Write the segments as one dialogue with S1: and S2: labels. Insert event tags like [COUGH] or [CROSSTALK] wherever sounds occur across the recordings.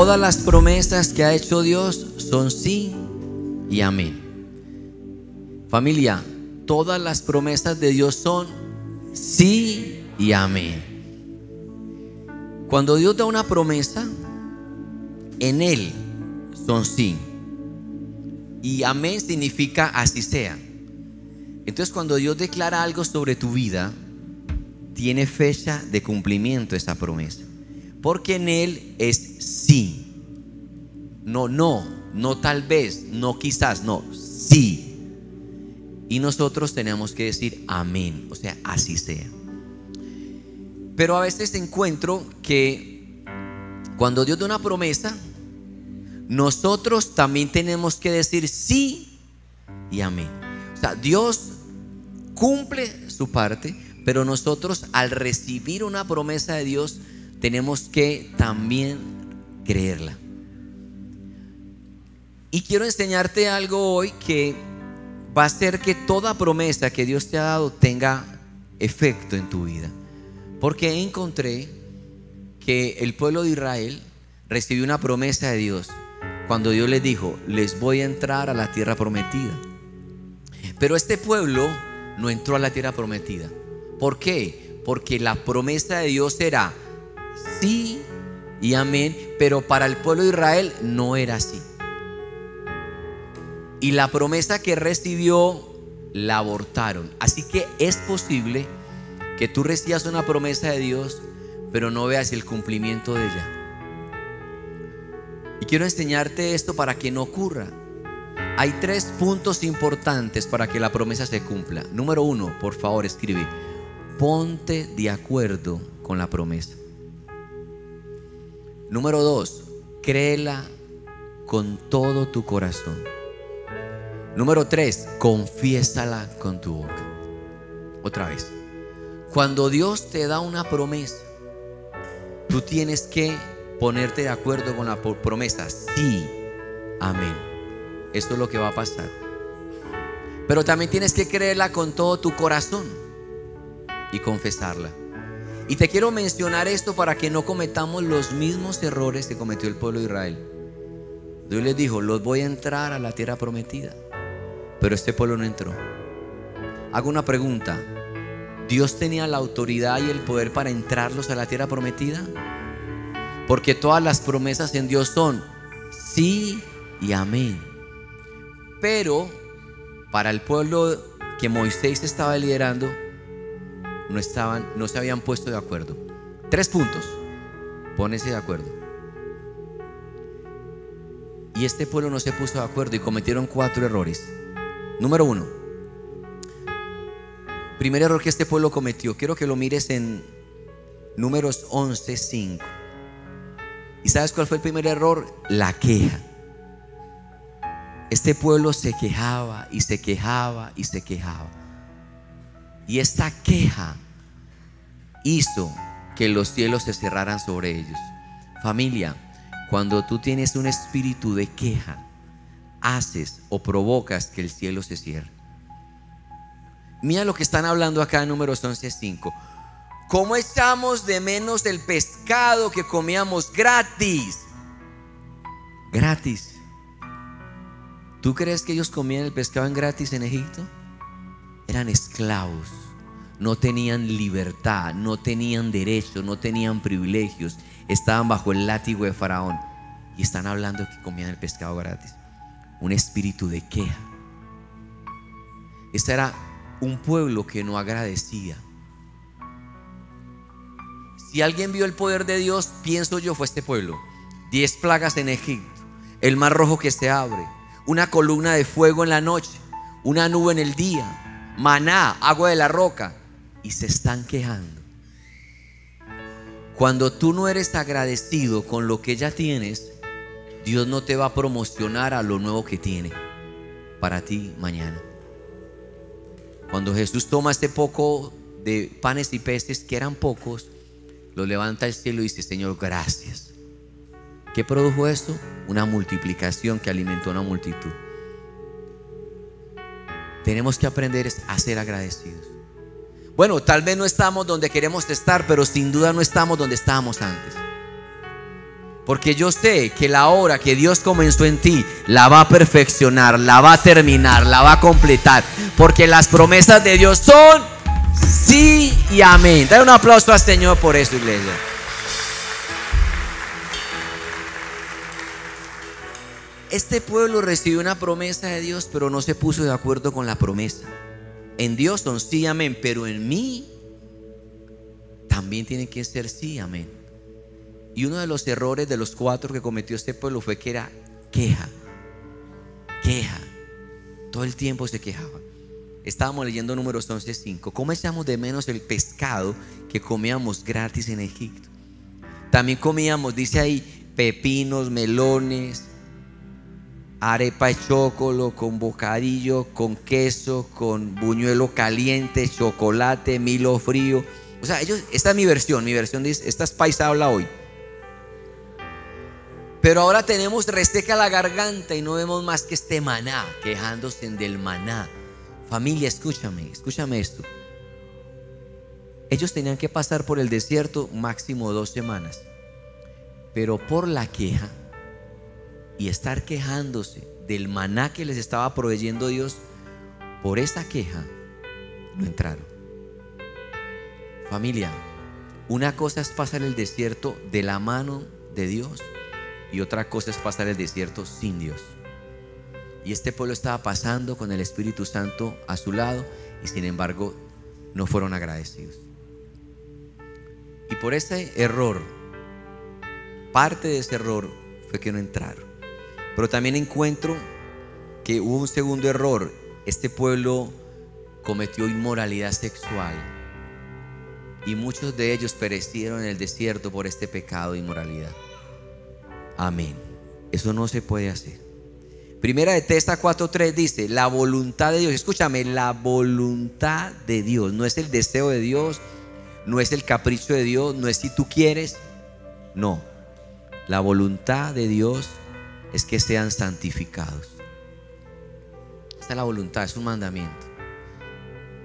S1: Todas las promesas que ha hecho Dios son sí y amén. Familia, todas las promesas de Dios son sí y amén. Cuando Dios da una promesa, en Él son sí. Y amén significa así sea. Entonces cuando Dios declara algo sobre tu vida, tiene fecha de cumplimiento esa promesa. Porque en Él es sí. No, no, no tal vez, no quizás, no, sí. Y nosotros tenemos que decir amén, o sea, así sea. Pero a veces encuentro que cuando Dios da una promesa, nosotros también tenemos que decir sí y amén. O sea, Dios cumple su parte, pero nosotros al recibir una promesa de Dios tenemos que también creerla. Y quiero enseñarte algo hoy que va a hacer que toda promesa que Dios te ha dado tenga efecto en tu vida. Porque encontré que el pueblo de Israel recibió una promesa de Dios cuando Dios les dijo, les voy a entrar a la tierra prometida. Pero este pueblo no entró a la tierra prometida. ¿Por qué? Porque la promesa de Dios era sí y amén, pero para el pueblo de Israel no era así. Y la promesa que recibió la abortaron. Así que es posible que tú recibas una promesa de Dios, pero no veas el cumplimiento de ella. Y quiero enseñarte esto para que no ocurra. Hay tres puntos importantes para que la promesa se cumpla. Número uno, por favor, escribe, ponte de acuerdo con la promesa. Número dos, créela con todo tu corazón. Número tres, confiésala con tu boca. Otra vez, cuando Dios te da una promesa, tú tienes que ponerte de acuerdo con la promesa. Sí, amén. Esto es lo que va a pasar. Pero también tienes que creerla con todo tu corazón y confesarla. Y te quiero mencionar esto para que no cometamos los mismos errores que cometió el pueblo de Israel. Dios les dijo, los voy a entrar a la tierra prometida. Pero este pueblo no entró. Hago una pregunta. ¿Dios tenía la autoridad y el poder para entrarlos a la tierra prometida? Porque todas las promesas en Dios son sí y amén. Pero para el pueblo que Moisés estaba liderando, no, estaban, no se habían puesto de acuerdo. Tres puntos. Pónese de acuerdo. Y este pueblo no se puso de acuerdo y cometieron cuatro errores. Número uno. Primer error que este pueblo cometió. Quiero que lo mires en números 11, 5. ¿Y sabes cuál fue el primer error? La queja. Este pueblo se quejaba y se quejaba y se quejaba. Y esta queja hizo que los cielos se cerraran sobre ellos. Familia, cuando tú tienes un espíritu de queja, haces o provocas que el cielo se cierre. Mira lo que están hablando acá en números 11.5. ¿Cómo echamos de menos el pescado que comíamos gratis? Gratis. ¿Tú crees que ellos comían el pescado en gratis en Egipto? Eran esclavos. No tenían libertad, no tenían derechos, no tenían privilegios, estaban bajo el látigo de Faraón y están hablando que comían el pescado gratis. Un espíritu de queja. Este era un pueblo que no agradecía. Si alguien vio el poder de Dios, pienso yo, fue este pueblo. Diez plagas en Egipto, el mar rojo que se abre, una columna de fuego en la noche, una nube en el día, maná, agua de la roca, y se están quejando. Cuando tú no eres agradecido con lo que ya tienes, Dios no te va a promocionar a lo nuevo que tiene para ti mañana. Cuando Jesús toma este poco de panes y peces, que eran pocos, lo levanta al cielo y dice, Señor, gracias. ¿Qué produjo esto? Una multiplicación que alimentó a una multitud. Tenemos que aprender a ser agradecidos. Bueno, tal vez no estamos donde queremos estar, pero sin duda no estamos donde estábamos antes. Porque yo sé que la obra que Dios comenzó en ti la va a perfeccionar, la va a terminar, la va a completar. Porque las promesas de Dios son sí y amén. Dale un aplauso al Señor por eso, iglesia. Este pueblo recibió una promesa de Dios, pero no se puso de acuerdo con la promesa. En Dios son sí, amén, pero en mí también tiene que ser sí, amén. Y uno de los errores de los cuatro que cometió este pueblo fue que era queja, queja. Todo el tiempo se quejaba. Estábamos leyendo números 11.5. ¿Cómo echamos de menos el pescado que comíamos gratis en Egipto? También comíamos, dice ahí, pepinos, melones, arepa de chocolo, con bocadillo, con queso, con buñuelo caliente, chocolate, milo frío. O sea, ellos, esta es mi versión, mi versión dice, esta es paisa habla hoy. Pero ahora tenemos reseca la garganta y no vemos más que este maná, quejándose del maná. Familia, escúchame, escúchame esto. Ellos tenían que pasar por el desierto máximo dos semanas. Pero por la queja y estar quejándose del maná que les estaba proveyendo Dios, por esa queja no entraron. Familia, una cosa es pasar el desierto de la mano de Dios y otra cosa es pasar el desierto sin Dios. Y este pueblo estaba pasando con el Espíritu Santo a su lado y sin embargo no fueron agradecidos. Y por ese error, parte de ese error fue que no entraron. Pero también encuentro que hubo un segundo error. Este pueblo cometió inmoralidad sexual. Y muchos de ellos perecieron en el desierto por este pecado de inmoralidad. Amén. Eso no se puede hacer. Primera de Testa 4.3 dice, la voluntad de Dios, escúchame, la voluntad de Dios, no es el deseo de Dios, no es el capricho de Dios, no es si tú quieres, no. La voluntad de Dios es que sean santificados. Esta es la voluntad, es un mandamiento.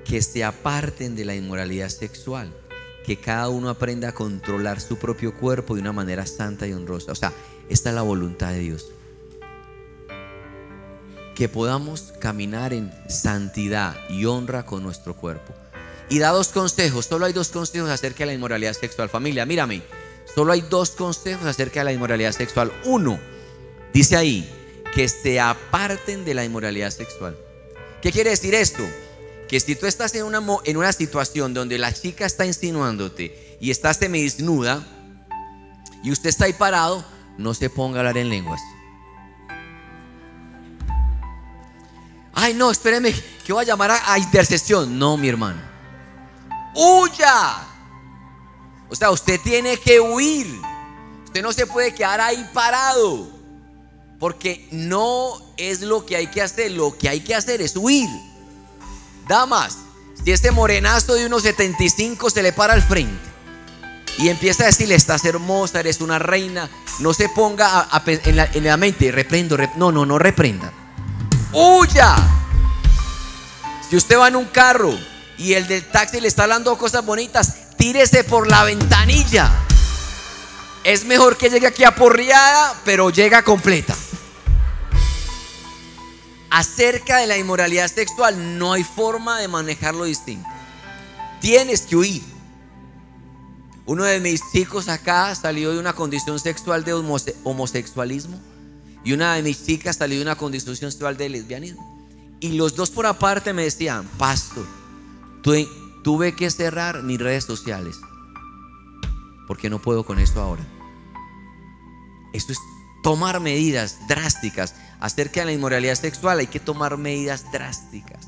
S1: Que se aparten de la inmoralidad sexual, que cada uno aprenda a controlar su propio cuerpo de una manera santa y honrosa. O sea, esta es la voluntad de Dios que podamos caminar en santidad y honra con nuestro cuerpo. Y da dos consejos, solo hay dos consejos acerca de la inmoralidad sexual. Familia, mírame, solo hay dos consejos acerca de la inmoralidad sexual. Uno, dice ahí, que se aparten de la inmoralidad sexual. ¿Qué quiere decir esto? Que si tú estás en una, en una situación donde la chica está insinuándote y estás semi desnuda y usted está ahí parado, no se ponga a hablar en lenguas. Ay, no, espéreme, que voy a llamar a, a intercesión. No, mi hermano. Huya. O sea, usted tiene que huir. Usted no se puede quedar ahí parado. Porque no es lo que hay que hacer. Lo que hay que hacer es huir. Damas, si este morenazo de unos 75 se le para al frente y empieza a decirle, estás hermosa, eres una reina, no se ponga a- en la mente, reprendo, rep- no, no, no reprenda. Huya. Si usted va en un carro y el del taxi le está hablando cosas bonitas, tírese por la ventanilla. Es mejor que llegue aquí aporreada, pero llega completa. Acerca de la inmoralidad sexual, no hay forma de manejarlo distinto. tienes que huir. Uno de mis chicos acá salió de una condición sexual de homose- homosexualismo y una de mis chicas salió de una condición sexual de lesbianismo. Y los dos por aparte me decían, pastor, tu- tuve que cerrar mis redes sociales porque no puedo con esto ahora. Esto es tomar medidas drásticas acerca de la inmoralidad sexual. Hay que tomar medidas drásticas.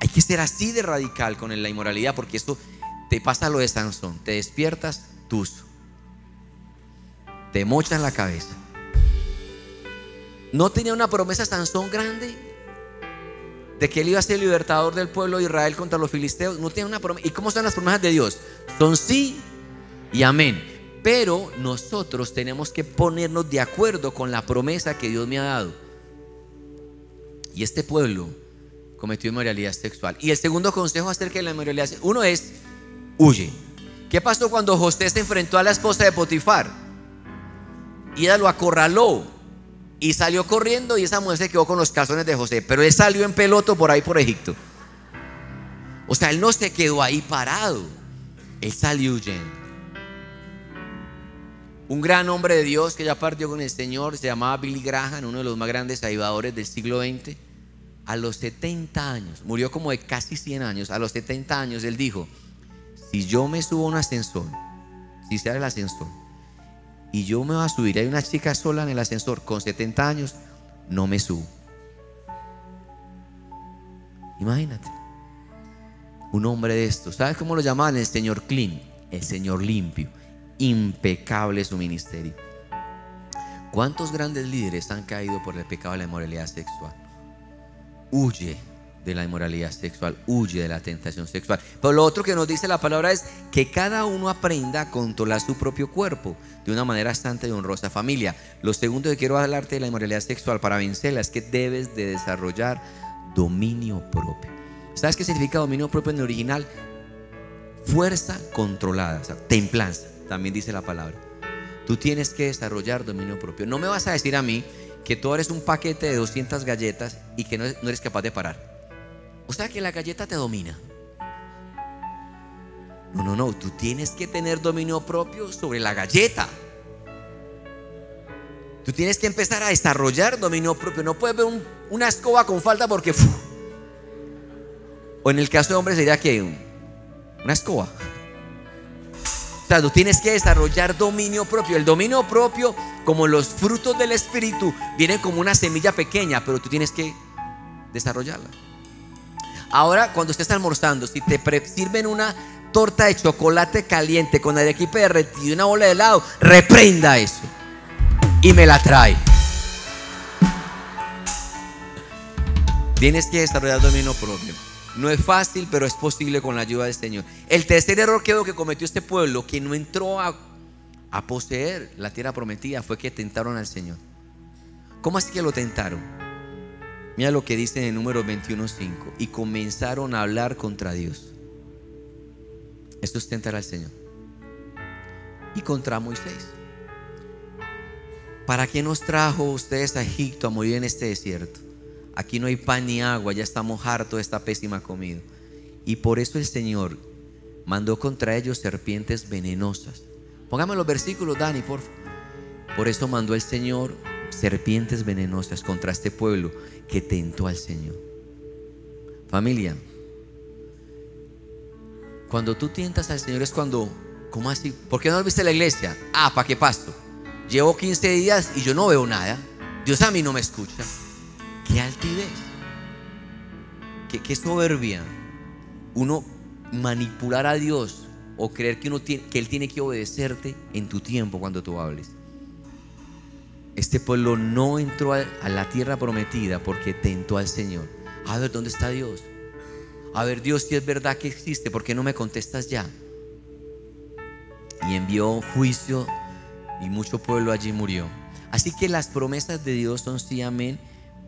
S1: Hay que ser así de radical con la inmoralidad porque esto te pasa lo de Sansón. Te despiertas, tuzo. Te mochan la cabeza. ¿No tenía una promesa Sansón grande? De que él iba a ser libertador del pueblo de Israel contra los filisteos. No tenía una promesa. ¿Y cómo son las promesas de Dios? Son sí y amén. Pero nosotros tenemos que ponernos de acuerdo con la promesa que Dios me ha dado. Y este pueblo cometió inmoralidad sexual. Y el segundo consejo acerca de la inmoralidad sexual, uno es, huye. ¿Qué pasó cuando José se enfrentó a la esposa de Potifar? Y ella lo acorraló y salió corriendo y esa mujer se quedó con los calzones de José, pero él salió en peloto por ahí por Egipto. O sea, él no se quedó ahí parado, él salió huyendo. Un gran hombre de Dios que ya partió con el Señor se llamaba Billy Graham, uno de los más grandes avivadores del siglo XX. A los 70 años, murió como de casi 100 años, a los 70 años él dijo, si yo me subo a un ascensor, si sea el ascensor, y yo me voy a subir, hay una chica sola en el ascensor con 70 años, no me subo. Imagínate, un hombre de estos, ¿sabes cómo lo llamaban? El señor clean, el señor limpio, impecable su ministerio. ¿Cuántos grandes líderes han caído por el pecado de la inmoralidad sexual? Huye de la inmoralidad sexual, huye de la tentación sexual. Pero lo otro que nos dice la palabra es que cada uno aprenda a controlar su propio cuerpo de una manera santa y honrosa familia. Lo segundo que quiero hablarte de la inmoralidad sexual para vencerla es que debes de desarrollar dominio propio. ¿Sabes qué significa dominio propio en el original? Fuerza controlada, templanza, también dice la palabra. Tú tienes que desarrollar dominio propio. No me vas a decir a mí que tú eres un paquete de 200 galletas y que no eres capaz de parar. O sea que la galleta te domina. No, no, no. Tú tienes que tener dominio propio sobre la galleta. Tú tienes que empezar a desarrollar dominio propio. No puedes ver un- una escoba con falta porque... O en el caso de hombres sería que un- una escoba. O sea, tú tienes que desarrollar dominio propio. El dominio propio, como los frutos del Espíritu, vienen como una semilla pequeña, pero tú tienes que desarrollarla. Ahora, cuando estés almorzando, si te sirven una torta de chocolate caliente con arequipe derretido y una bola de helado, reprenda eso y me la trae. Tienes que desarrollar dominio propio. No es fácil, pero es posible con la ayuda del Señor. El tercer error que que cometió este pueblo, que no entró a, a poseer la tierra prometida, fue que tentaron al Señor. ¿Cómo así que lo tentaron? Mira lo que dice en el número 21.5. Y comenzaron a hablar contra Dios. Esto es tentar al Señor. Y contra Moisés. ¿Para qué nos trajo ustedes a Egipto a morir en este desierto? Aquí no hay pan ni agua, ya estamos hartos de esta pésima comida. Y por eso el Señor mandó contra ellos serpientes venenosas. Póngame los versículos, Dani, por favor. Por eso mandó el Señor serpientes venenosas contra este pueblo que tentó al Señor. Familia, cuando tú tientas al Señor es cuando, ¿cómo así? ¿Por qué no viste la iglesia? Ah, ¿para qué pasto? Llevo 15 días y yo no veo nada. Dios a mí no me escucha. Qué altivez. Qué, soberbia. Uno manipular a Dios o creer que, uno tiene, que Él tiene que obedecerte en tu tiempo cuando tú hables. Este pueblo no entró a, a la tierra prometida porque tentó al Señor. A ver, ¿dónde está Dios? A ver, Dios, si es verdad que existe, ¿por qué no me contestas ya? Y envió juicio y mucho pueblo allí murió. Así que las promesas de Dios son sí, amén,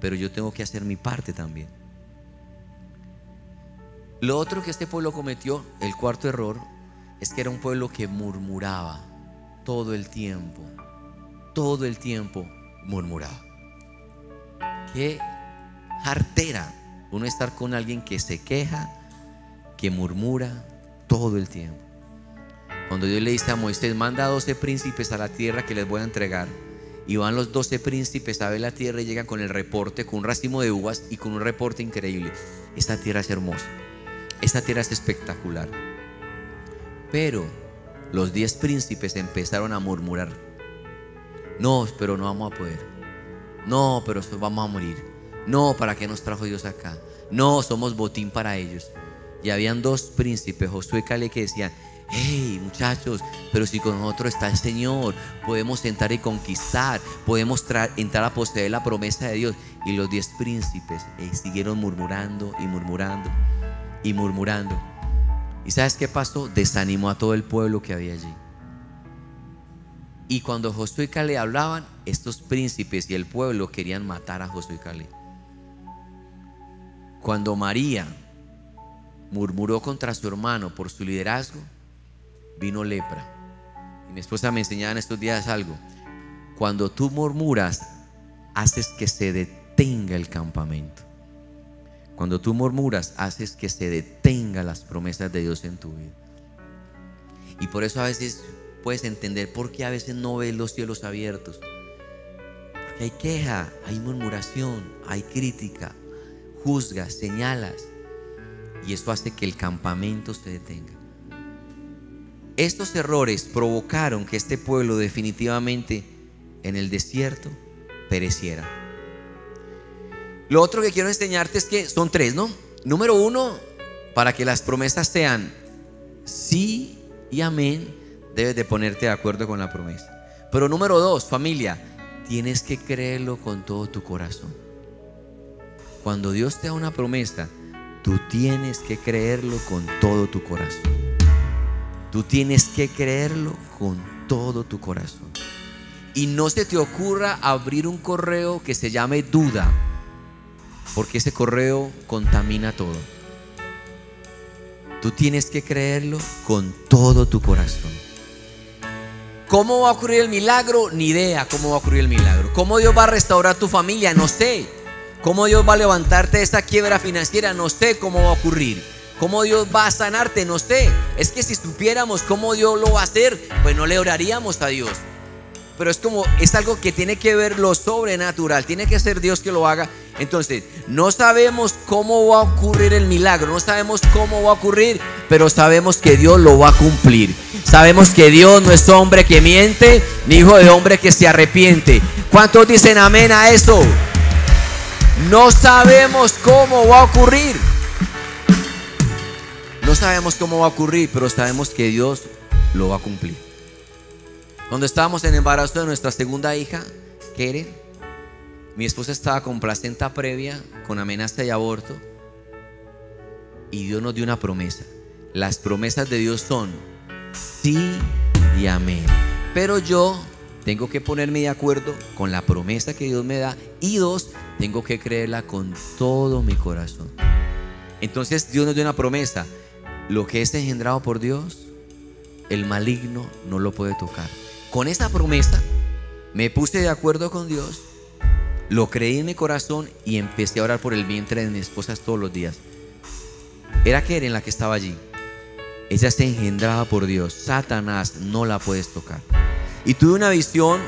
S1: pero yo tengo que hacer mi parte también. Lo otro que este pueblo cometió, el cuarto error, es que era un pueblo que murmuraba todo el tiempo. Todo el tiempo murmuraba. Qué jartera uno estar con alguien que se queja que murmura todo el tiempo. Cuando Dios le dice a Moisés, manda a 12 príncipes a la tierra que les voy a entregar. Y van los 12 príncipes a ver la tierra y llegan con el reporte, con un racimo de uvas y con un reporte increíble. Esta tierra es hermosa. Esta tierra es espectacular. Pero los 10 príncipes empezaron a murmurar. No, pero no vamos a poder. No, pero vamos a morir. No, ¿para qué nos trajo Dios acá? No, somos botín para ellos. Y habían dos príncipes, Josué y Caleb, que decían, hey muchachos, pero si con nosotros está el Señor, podemos entrar y conquistar, podemos entrar a poseer la promesa de Dios. Y los diez príncipes eh, siguieron murmurando y murmurando y murmurando. ¿Y sabes qué pasó? Desanimó a todo el pueblo que había allí. Y cuando Josué y Caleb hablaban, estos príncipes y el pueblo querían matar a Josué y Caleb. Cuando María murmuró contra su hermano por su liderazgo, vino lepra. Y mi esposa me enseñaba en estos días algo. Cuando tú murmuras, haces que se detenga el campamento. Cuando tú murmuras, haces que se detenga las promesas de Dios en tu vida. Y por eso a veces puedes entender por qué a veces no ves los cielos abiertos. Porque hay queja, hay murmuración, hay crítica, juzgas, señalas. Y eso hace que el campamento se detenga. Estos errores provocaron que este pueblo definitivamente en el desierto pereciera. Lo otro que quiero enseñarte es que son tres, ¿no? Número uno, para que las promesas sean sí y amén, debes de ponerte de acuerdo con la promesa. Pero número dos, familia, tienes que creerlo con todo tu corazón. Cuando Dios te da una promesa, tú tienes que creerlo con todo tu corazón. Tú tienes que creerlo con todo tu corazón. Y no se te ocurra abrir un correo que se llame duda, porque ese correo contamina todo. Tú tienes que creerlo con todo tu corazón. ¿Cómo va a ocurrir el milagro? Ni idea cómo va a ocurrir el milagro. ¿Cómo Dios va a restaurar tu familia? No sé. ¿Cómo Dios va a levantarte de esta quiebra financiera? No sé cómo va a ocurrir. ¿Cómo Dios va a sanarte? No sé. Es que si supiéramos cómo Dios lo va a hacer, pues no le oraríamos a Dios. Pero es como, es algo que tiene que ver lo sobrenatural. Tiene que ser Dios que lo haga. Entonces, no sabemos cómo va a ocurrir el milagro. No sabemos cómo va a ocurrir. Pero sabemos que Dios lo va a cumplir. Sabemos que Dios no es hombre que miente, ni hijo de hombre que se arrepiente. ¿Cuántos dicen amén a eso? No sabemos cómo va a ocurrir. Sabemos cómo va a ocurrir, pero sabemos que Dios lo va a cumplir. Cuando estábamos en embarazo de nuestra segunda hija, Keren, mi esposa estaba con placenta previa, con amenaza de aborto, y Dios nos dio una promesa. Las promesas de Dios son sí y amén. Pero yo tengo que ponerme de acuerdo con la promesa que Dios me da y dos, tengo que creerla con todo mi corazón. Entonces Dios nos dio una promesa. Lo que es engendrado por Dios, el maligno no lo puede tocar. Con esa promesa me puse de acuerdo con Dios, lo creí en mi corazón y empecé a orar por el vientre de mi esposa todos los días. Era en la que estaba allí. Ella está engendrada por Dios. Satanás no la puedes tocar. Y tuve una visión,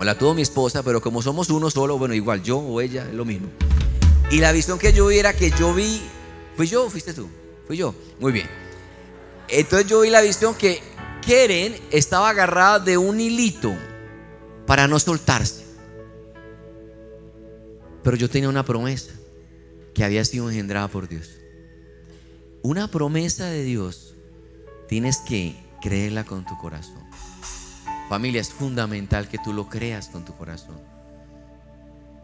S1: o la tuvo mi esposa, pero como somos uno solo, bueno, igual yo o ella es lo mismo. Y la visión que yo vi era que yo vi, fui yo o fuiste tú, fui yo, muy bien. Entonces yo vi la visión que Keren estaba agarrada de un hilito para no soltarse. Pero yo tenía una promesa que había sido engendrada por Dios. Una promesa de Dios tienes que creerla con tu corazón. Familia, es fundamental que tú lo creas con tu corazón.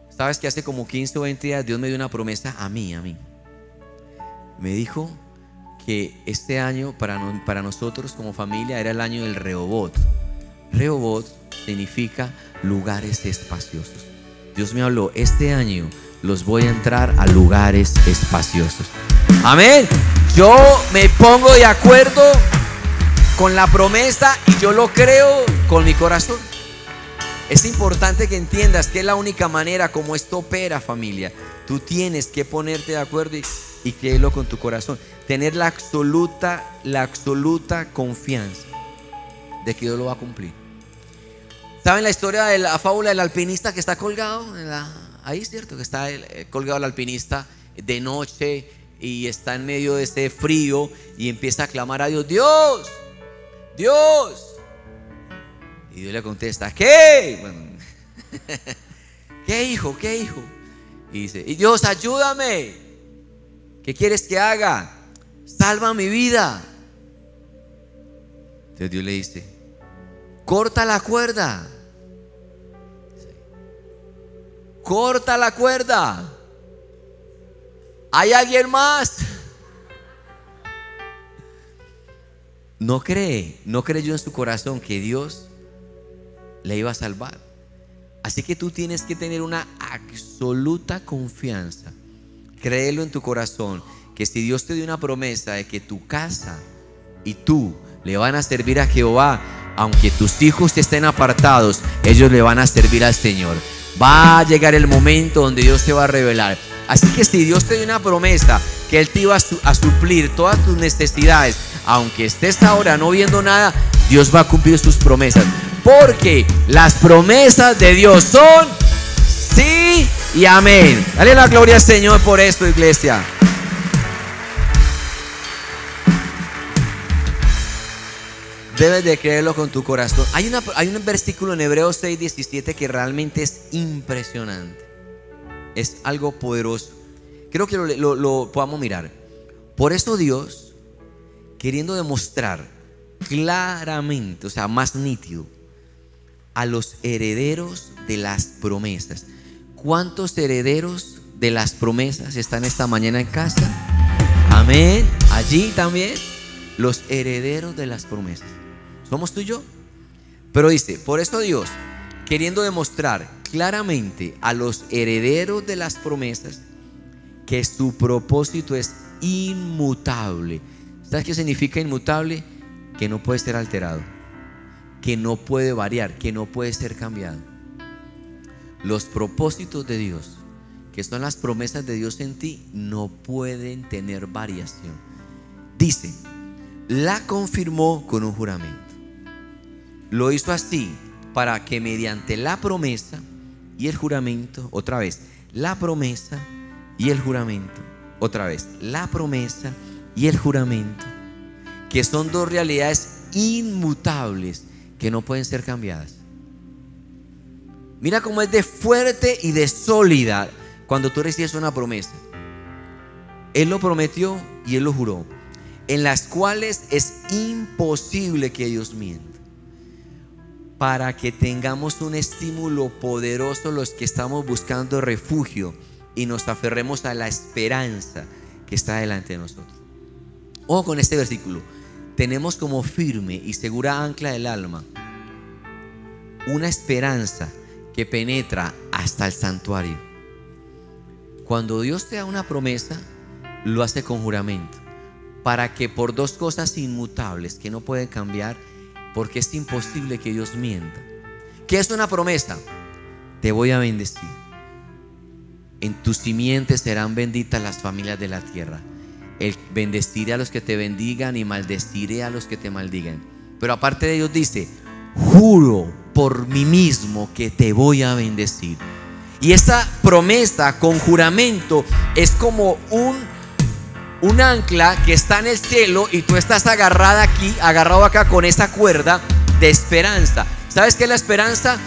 S1: Sabes que hace como 15 o 20 días Dios me dio una promesa a mí, a mí. Me dijo que este año para, para nosotros como familia era el año del Rehobot. Rehobot significa lugares espaciosos. Dios me habló, este año los voy a entrar a lugares espaciosos. Amén. Yo me pongo de acuerdo con la promesa y yo lo creo con mi corazón. Es importante que entiendas que es la única manera como esto opera familia. Tú tienes que ponerte de acuerdo y y créelo con tu corazón. Tener la absoluta, la absoluta confianza de que Dios lo va a cumplir. ¿Saben la historia de la fábula del alpinista que está colgado? En la- ahí, ¿cierto? Que está eh, colgado el alpinista de noche y está en medio de ese frío y empieza a clamar a Dios, Dios, Dios. Y Dios le contesta, ¿qué? [LAUGHS] ¿Qué hijo? ¿Qué hijo? Y dice, y Dios, ayúdame. ¿Qué quieres que haga? Salva mi vida. Entonces Dios le dice, corta la cuerda. Corta la cuerda. ¿Hay alguien más? No cree, no creyó en su corazón que Dios le iba a salvar. Así que tú tienes que tener una absoluta confianza. Créelo en tu corazón que si Dios te dio una promesa de que tu casa y tú le van a servir a Jehová, aunque tus hijos estén apartados, ellos le van a servir al Señor. Va a llegar el momento donde Dios se va a revelar. Así que si Dios te dio una promesa que Él te iba a suplir todas tus necesidades, aunque estés ahora no viendo nada, Dios va a cumplir sus promesas. Porque las promesas de Dios son sí y amén. Dale la gloria al Señor por esto, iglesia. Debes de creerlo con tu corazón. Hay, una, hay un versículo en Hebreos 6, 17 que realmente es impresionante. Es algo poderoso. Creo que lo, lo- lo podamos mirar. Por eso Dios, queriendo demostrar claramente, o sea, más nítido, a los herederos de las promesas. ¿Cuántos herederos de las promesas están esta mañana en casa? Amén. Allí también los herederos de las promesas. Somos tú y yo. Pero dice, por esto Dios, queriendo demostrar claramente a los herederos de las promesas que su propósito es inmutable. ¿Sabes qué significa inmutable? Que no puede ser alterado, que no puede variar, que no puede ser cambiado. Los propósitos de Dios, que son las promesas de Dios en ti, no pueden tener variación. Dice, la confirmó con un juramento. Lo hizo así para que mediante la promesa y el juramento, otra vez, la promesa y el juramento, otra vez, la promesa y el juramento, que son dos realidades inmutables que no pueden ser cambiadas. Mira cómo es de fuerte y de sólida cuando tú recibes una promesa. Él lo prometió y Él lo juró, en las cuales es imposible que Dios mienta. Para que tengamos un estímulo poderoso los que estamos buscando refugio y nos aferremos a la esperanza que está delante de nosotros. Ojo con este versículo. Tenemos como firme y segura ancla del alma una esperanza que penetra hasta el santuario. Cuando Dios te da una promesa, lo hace con juramento, para que por dos cosas inmutables que no pueden cambiar, porque es imposible que Dios mienta. ¿Qué es una promesa? Te voy a bendecir. En tus simientes serán benditas las familias de la tierra. El bendeciré a los que te bendigan y maldeciré a los que te maldigan. Pero aparte de Dios dice, juro por mí mismo que te voy a bendecir. Y esta promesa con juramento es como un, un ancla que está en el cielo y tú estás agarrada aquí, agarrado acá con esa cuerda de esperanza. ¿Sabes qué es la esperanza?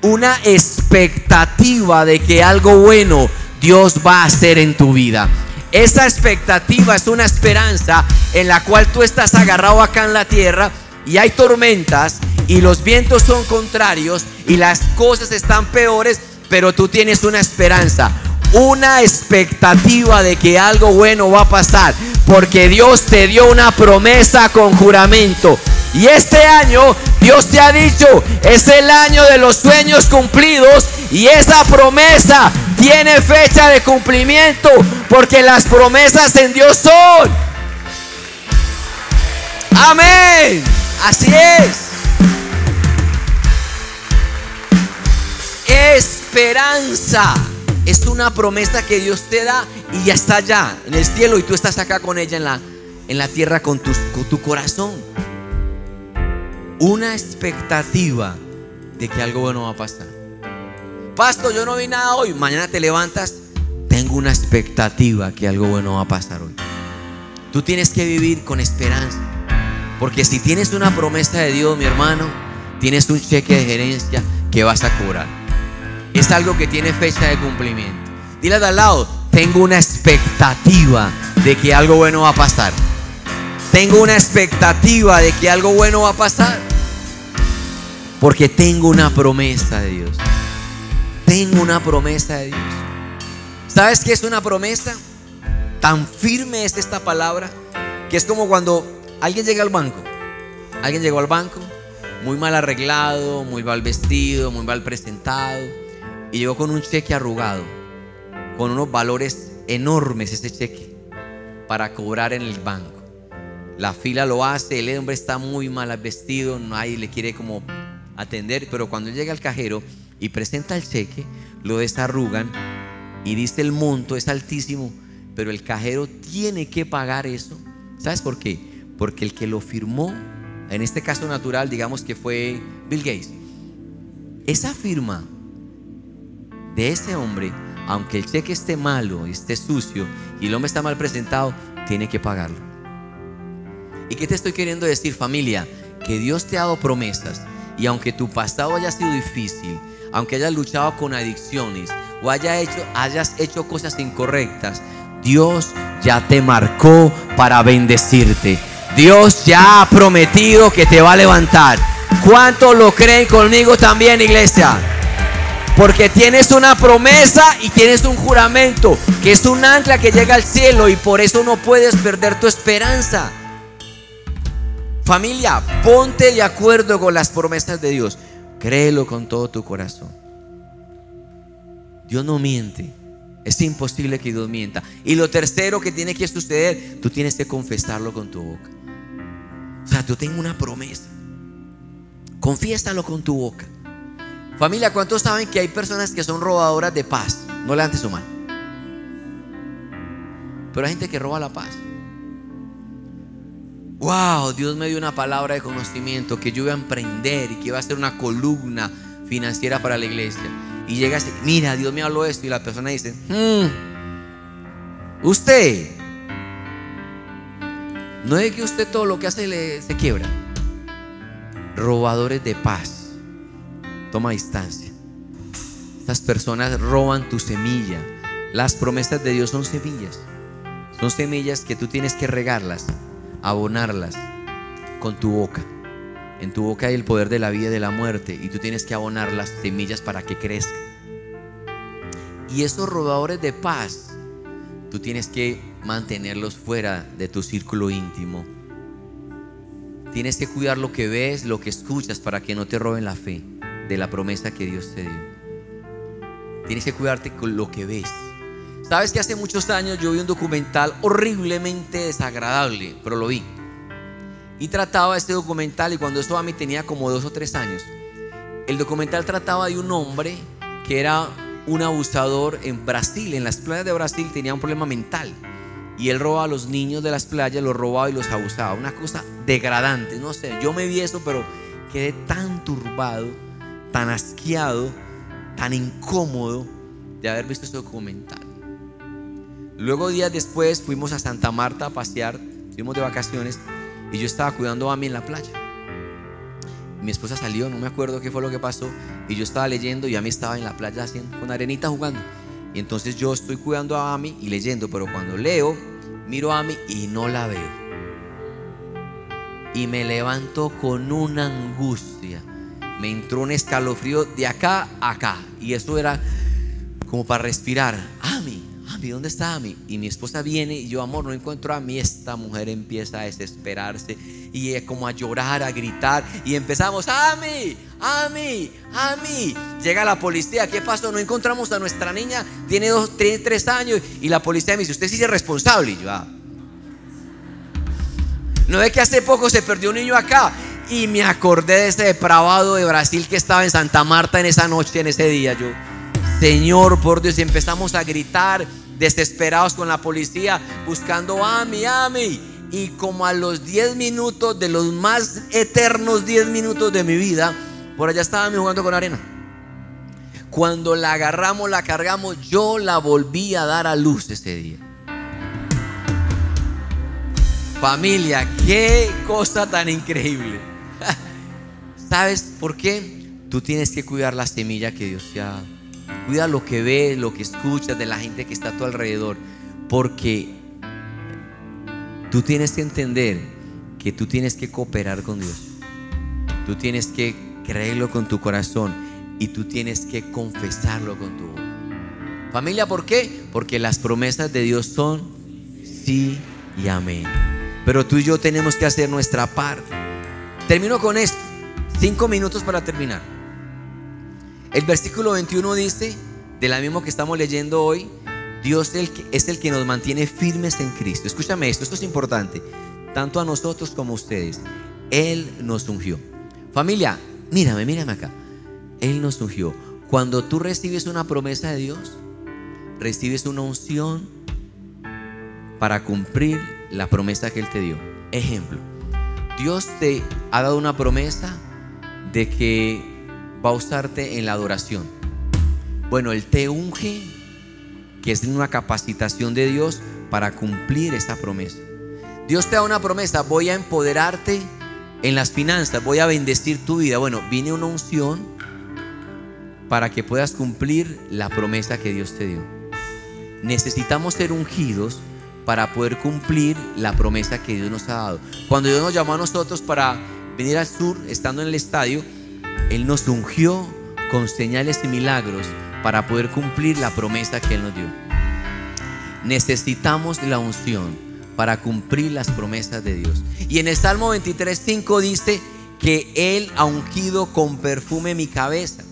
S1: Una expectativa de que algo bueno Dios va a hacer en tu vida. Esa expectativa es una esperanza en la cual tú estás agarrado acá en la tierra y hay tormentas y los vientos son contrarios y las cosas están peores, pero tú tienes una esperanza, una expectativa de que algo bueno va a pasar, porque Dios te dio una promesa con juramento. Y este año Dios te ha dicho, es el año de los sueños cumplidos y esa promesa tiene fecha de cumplimiento, porque las promesas en Dios son. Amén. Así es. Esperanza. Es una promesa que Dios te da y ya está allá en el cielo y tú estás acá con ella en la, en la tierra con, tus- con tu corazón. Una expectativa de que algo bueno va a pasar. Pasto, yo no vi nada hoy. Mañana te levantas, tengo una expectativa que algo bueno va a pasar hoy. Tú tienes que vivir con esperanza. Porque si tienes una promesa de Dios, mi hermano, tienes un cheque de gerencia que vas a cobrar. Es algo que tiene fecha de cumplimiento. Dile de al lado, tengo una expectativa de que algo bueno va a pasar. Tengo una expectativa de que algo bueno va a pasar. Porque tengo una promesa de Dios. Tengo una promesa de Dios. ¿Sabes qué es una promesa? Tan firme es esta palabra que es como cuando alguien llega al banco. Alguien llegó al banco muy mal arreglado, muy mal vestido, muy mal presentado y llegó con un cheque arrugado, con unos valores enormes ese cheque para cobrar en el banco. La fila lo hace, el hombre está muy mal vestido, nadie le quiere como atender, pero cuando llega al cajero y presenta el cheque, lo desarrugan y dice el monto es altísimo, pero el cajero tiene que pagar eso. ¿Sabes por qué? Porque el que lo firmó, en este caso natural, digamos que fue Bill Gates, esa firma de ese hombre, aunque el cheque esté malo, esté sucio y el hombre está mal presentado, tiene que pagarlo. ¿Y qué te estoy queriendo decir familia? Que Dios te ha dado promesas y aunque tu pasado haya sido difícil, aunque hayas luchado con adicciones o hayas hecho cosas incorrectas, Dios ya te marcó para bendecirte. Dios ya ha prometido que te va a levantar. ¿Cuántos lo creen conmigo también, iglesia? Porque tienes una promesa y tienes un juramento, que es un ancla que llega al cielo y por eso no puedes perder tu esperanza. Familia, ponte de acuerdo con las promesas de Dios. Créelo con todo tu corazón. Dios no miente. Es imposible que Dios mienta. Y lo tercero que tiene que suceder, tú tienes que confesarlo con tu boca. O sea, tú tengo una promesa. Confiésalo con tu boca. Familia, ¿cuántos saben que hay personas que son robadoras de paz? No levantes su mano. Pero hay gente que roba la paz. Wow, Dios me dio una palabra de conocimiento que yo iba a emprender y que iba a ser una columna financiera para la iglesia. Y llegas, mira, Dios me habló esto y la persona dice, "Hmm, usted, no es que usted todo lo que hace le, se quiebra. Robadores de paz. Toma distancia. Estas personas roban tu semilla. Las promesas de Dios son semillas. Son semillas que tú tienes que regarlas, abonarlas con tu boca. En tu boca hay el poder de la vida y de la muerte y tú tienes que abonar las semillas para que crezcan. Y esos robadores de paz, tú tienes que mantenerlos fuera de tu círculo íntimo. Tienes que cuidar lo que ves, lo que escuchas para que no te roben la fe de la promesa que Dios te dio. Tienes que cuidarte con lo que ves. Sabes que hace muchos años yo vi un documental horriblemente desagradable, pero lo vi. Y trataba este documental y cuando eso a mí tenía como dos o tres años. El documental trataba de un hombre que era un abusador en Brasil, en las playas de Brasil tenía un problema mental. Y él robaba a los niños de las playas, los robaba y los abusaba. Una cosa degradante, no sé, yo me vi eso, pero quedé tan turbado, tan asqueado, tan incómodo de haber visto ese documental. Luego días después fuimos a Santa Marta a pasear, fuimos de vacaciones y yo estaba cuidando a mí en la playa. Mi esposa salió, no me acuerdo qué fue lo que pasó, y yo estaba leyendo y a mí estaba en la playa haciendo, con arenita jugando. Y entonces yo estoy cuidando a Ami y leyendo, pero cuando leo, miro a Ami y no la veo. Y me levanto con una angustia. Me entró un escalofrío de acá a acá. Y eso era como para respirar. Ami, ¿dónde está Ami? Y mi esposa viene y yo, amor, no encuentro a Ami. Esta mujer empieza a desesperarse y como a llorar, a gritar. Y empezamos, Ami, Ami, Ami. Llega la policía, ¿qué pasó? No encontramos a nuestra niña, tiene dos, tres, tres años. Y la policía me dice, usted sí es responsable. Y yo, ah. No es que hace poco se perdió un niño acá. Y me acordé de ese depravado de Brasil que estaba en Santa Marta en esa noche, en ese día. Yo, Señor, por Dios, y empezamos a gritar. Desesperados con la policía, buscando a mi, a mí. Y como a los 10 minutos, de los más eternos 10 minutos de mi vida, por allá estaba jugando con arena. Cuando la agarramos, la cargamos, yo la volví a dar a luz ese día. Familia, qué cosa tan increíble. [LAUGHS] ¿Sabes por qué? Tú tienes que cuidar la semilla que Dios te ha dado. Cuida lo que ves, lo que escuchas de la gente que está a tu alrededor. Porque tú tienes que entender que tú tienes que cooperar con Dios. Tú tienes que creerlo con tu corazón y tú tienes que confesarlo con tu boca. Familia, ¿por qué? Porque las promesas de Dios son sí y amén. Pero tú y yo tenemos que hacer nuestra parte. Termino con esto. Cinco minutos para terminar. El versículo 21 dice, de la misma que estamos leyendo hoy, Dios es el que nos mantiene firmes en Cristo. Escúchame esto, esto es importante, tanto a nosotros como a ustedes. Él nos ungió. Familia, mírame, mírame acá. Él nos ungió. Cuando tú recibes una promesa de Dios, recibes una unción para cumplir la promesa que Él te dio. Ejemplo, Dios te ha dado una promesa de que va a usarte en la adoración. Bueno, Él te unge, que es una capacitación de Dios para cumplir esa promesa. Dios te da una promesa, voy a empoderarte en las finanzas, voy a bendecir tu vida. Bueno, viene una unción para que puedas cumplir la promesa que Dios te dio. Necesitamos ser ungidos para poder cumplir la promesa que Dios nos ha dado. Cuando Dios nos llamó a nosotros para venir al sur, estando en el estadio, Él nos ungió con señales y milagros para poder cumplir la promesa que Él nos dio. Necesitamos la unción para cumplir las promesas de Dios. Y en el Salmo 23.5 dice que Él ha ungido con perfume mi cabeza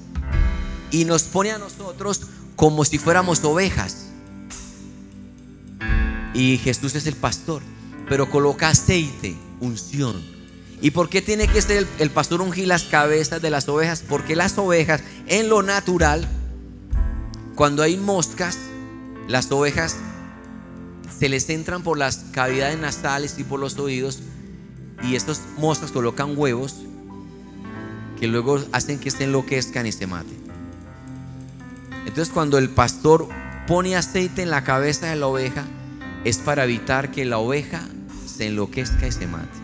S1: y nos pone a nosotros como si fuéramos ovejas. Y Jesús es el pastor, pero coloca aceite, unción. ¿Y por qué tiene que ser el, el pastor ungir las cabezas de las ovejas? Porque las ovejas, en lo natural, cuando hay moscas, las ovejas se les entran por las cavidades nasales y por los oídos y estas moscas colocan huevos que luego hacen que se enloquezcan y se maten. Entonces cuando el pastor pone aceite en la cabeza de la oveja es para evitar que la oveja se enloquezca y se mate.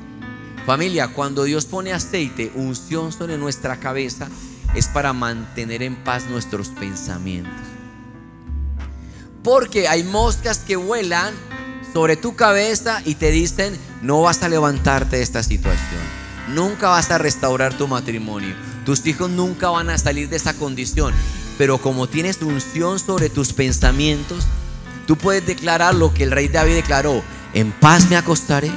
S1: Familia, cuando Dios pone aceite, unción sobre nuestra cabeza, es para mantener en paz nuestros pensamientos. Porque hay moscas que vuelan sobre tu cabeza y te dicen, no vas a levantarte de esta situación. Nunca vas a restaurar tu matrimonio. Tus hijos nunca van a salir de esa condición. Pero como tienes unción sobre tus pensamientos, tú puedes declarar lo que el rey David declaró. En paz me acostaré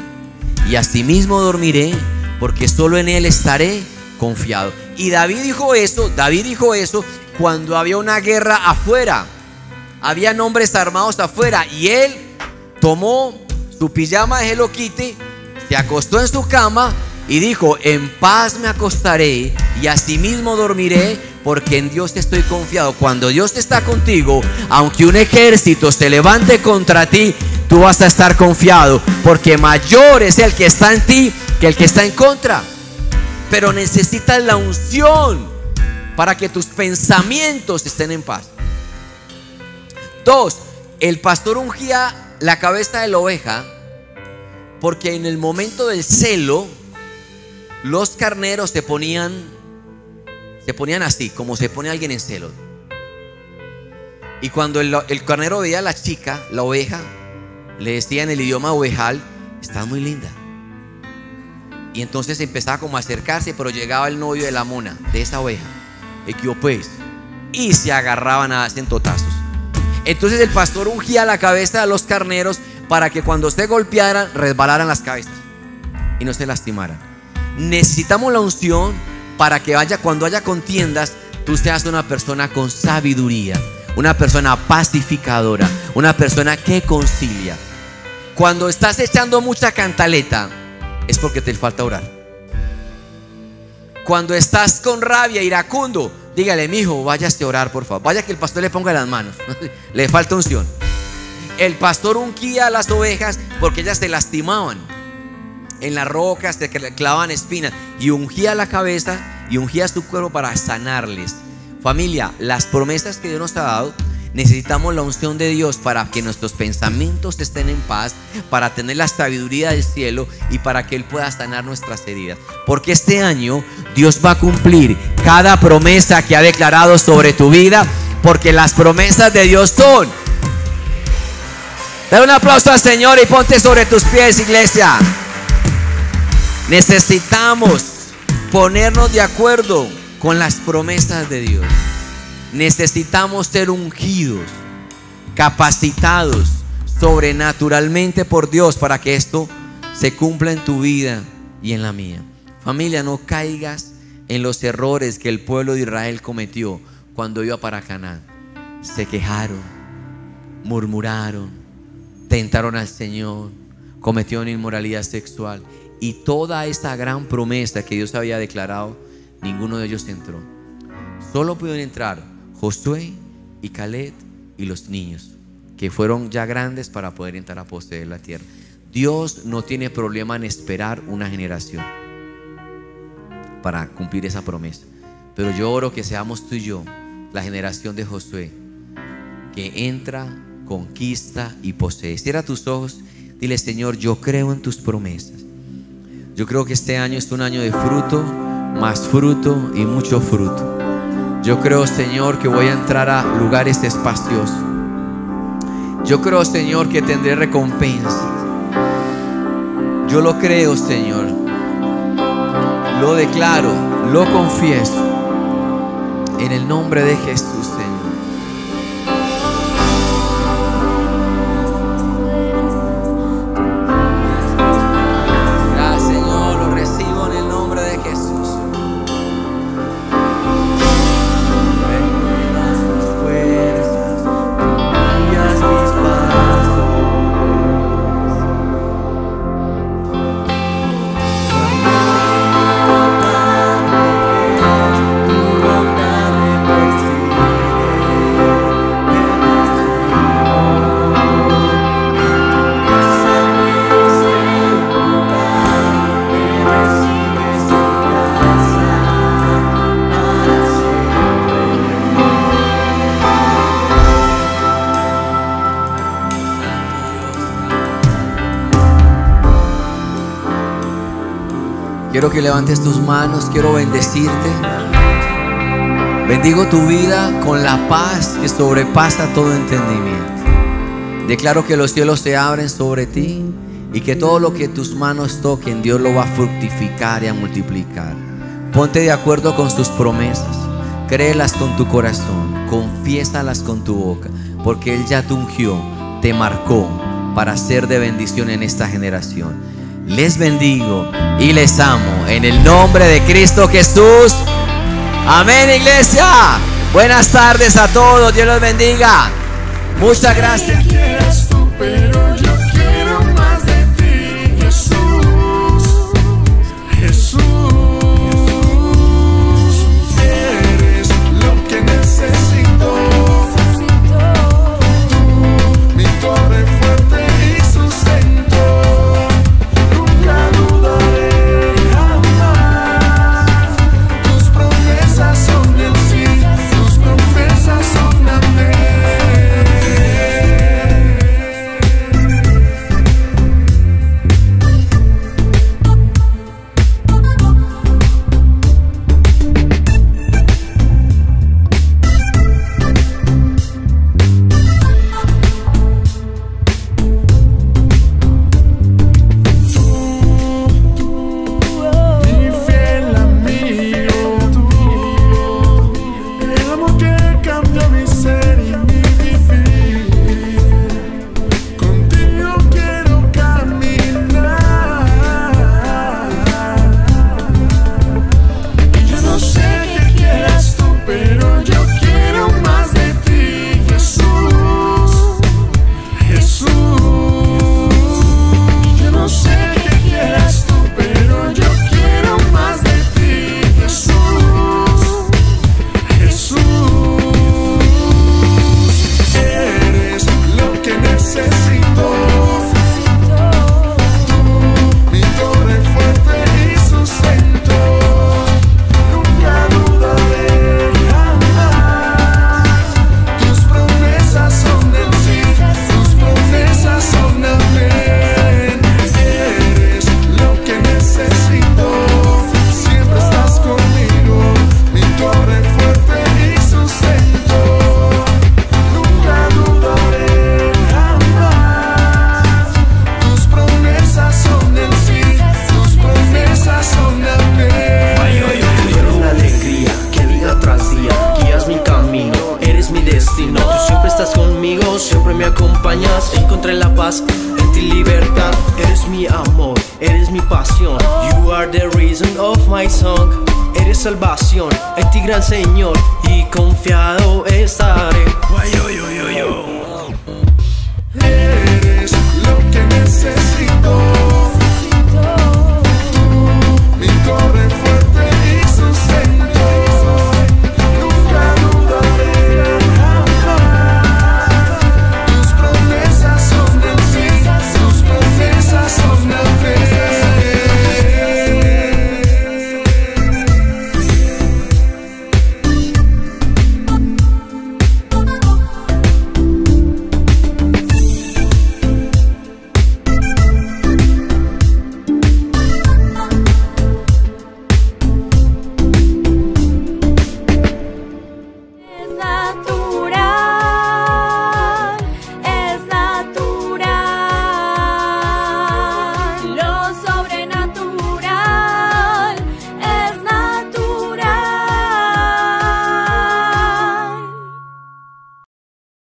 S1: y asimismo dormiré, porque solo en él estaré confiado. Y David dijo eso, David dijo eso cuando había una guerra afuera. Había hombres armados afuera y él tomó su pijama de Hello Kitty, se acostó en su cama y dijo, en paz me acostaré y asimismo dormiré porque en Dios estoy confiado. Cuando Dios está contigo, aunque un ejército se levante contra ti, tú vas a estar confiado porque mayor es el que está en ti que el que está en contra. Pero necesitas la unción para que tus pensamientos estén en paz. Dos, el pastor ungía la cabeza de la oveja porque en el momento del celo los carneros se ponían se ponían así, como se pone alguien en celo. Y cuando el, el carnero veía a la chica, la oveja, le decía en el idioma ovejal, estás muy linda. Y entonces empezaba como a acercarse, pero llegaba el novio de la mona, de esa oveja. Yo pues, y se agarraban a totazos. Entonces el pastor ungía la cabeza de los carneros para que cuando se golpearan, resbalaran las cabezas y no se lastimaran. Necesitamos la unción para que vaya cuando haya contiendas, tú seas una persona con sabiduría, una persona pacificadora, una persona que concilia. Cuando estás echando mucha cantaleta, es porque te falta orar. Cuando estás con rabia, iracundo, dígale, mi hijo, váyase a orar, por favor. Vaya que el pastor le ponga las manos. [LAUGHS] le falta unción. el pastor ungía a las ovejas porque ellas se lastimaban. En las rocas se clavaban espinas y ungía la cabeza y ungía su cuerpo para sanarles. Familia, las promesas que Dios nos ha dado, necesitamos la unción de Dios para que nuestros pensamientos estén en paz, para tener la sabiduría del cielo y para que Él pueda sanar nuestras heridas. Porque este año Dios va a cumplir cada promesa que ha declarado sobre tu vida, porque las promesas de Dios son. Dale un aplauso al Señor y ponte sobre tus pies, iglesia. Necesitamos ponernos de acuerdo con las promesas de Dios. Necesitamos ser ungidos, capacitados sobrenaturalmente por Dios para que esto se cumpla en tu vida y en la mía. Familia, no caigas en los errores que el pueblo de Israel cometió cuando iba para Canaán. Se quejaron, murmuraron, tentaron al Señor, cometieron inmoralidad sexual y toda esta gran promesa que Dios había declarado, ninguno de ellos entró. Solo pudieron entrar Josué y Caleb y los niños, que fueron ya grandes para poder entrar a poseer la tierra. Dios no tiene problema en esperar una generación para cumplir esa promesa. Pero yo oro que seamos tú y yo la generación de Josué, que entra, conquista y posee. Cierra tus ojos, dile Señor, yo creo en tus promesas. Yo creo que este año es un año de fruto, más fruto y mucho fruto. Yo creo, Señor, que voy a entrar a lugares espaciosos. Yo creo, Señor, que tendré recompensa. Yo lo creo, Señor. Lo declaro, lo confieso. En el nombre de Jesús, Que levantes tus manos, quiero bendecirte. Bendigo tu vida con la paz que sobrepasa todo entendimiento. Declaro que los cielos se abren sobre ti y que todo lo que tus manos toquen, Dios lo va a fructificar y a multiplicar. Ponte de acuerdo con sus promesas. Créelas con tu corazón, confiésalas con tu boca, porque Él ya te ungió, te marcó para ser de bendición en esta generación. Les bendigo y les amo en el nombre de Cristo Jesús. Amén, iglesia. Buenas tardes a todos. Dios los bendiga. Muchas gracias.
S2: siempre me
S3: acompañas. Encontré la paz en ti, libertad. Eres mi amor, eres mi pasión. You are the reason of my song. Eres salvación, en ti, gran Señor, y confiado estaré.
S2: Eres lo que necesito. necesito. Tú,